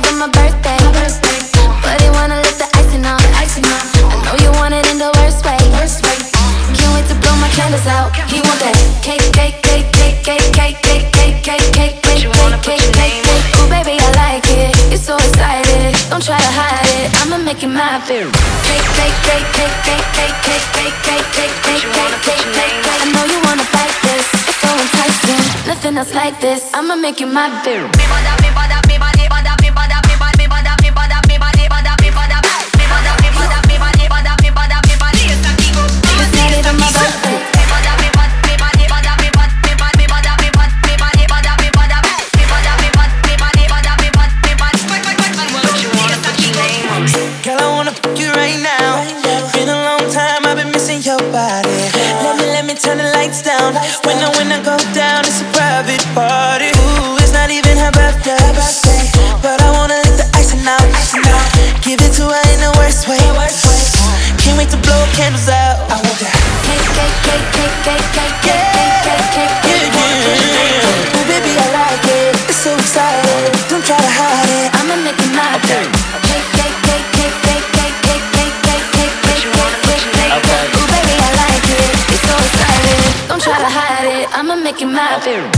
birthday. But he wanna let the icing on. I know you want it in the worst way. Can't wait to blow my candles out. He want that cake, cake, cake, cake, cake, cake, cake, cake, cake, cake, cake, cake, cake, cake. Ooh, baby, I like it. You're so excited. Don't try to hide it. I'ma make it my favorite. Cake, cake, cake, cake, cake, cake, cake, cake, cake, cake, cake, cake, cake, cake. I know you wanna bite this. It's so enticing. Nothing else like this. I'ma make you my favorite. Fuck you right now. Been a long time, I've been missing your body. Let me, let me turn the lights down. When I, when I go down, it's a private party. Ooh, it's not even her birthday. But I wanna let the icing out. Give it to her in the worst way. Can't wait to blow candles out. I want that. Cake, cake, cake, cake, cake, cake, cake, got it. I'ma make you my favorite.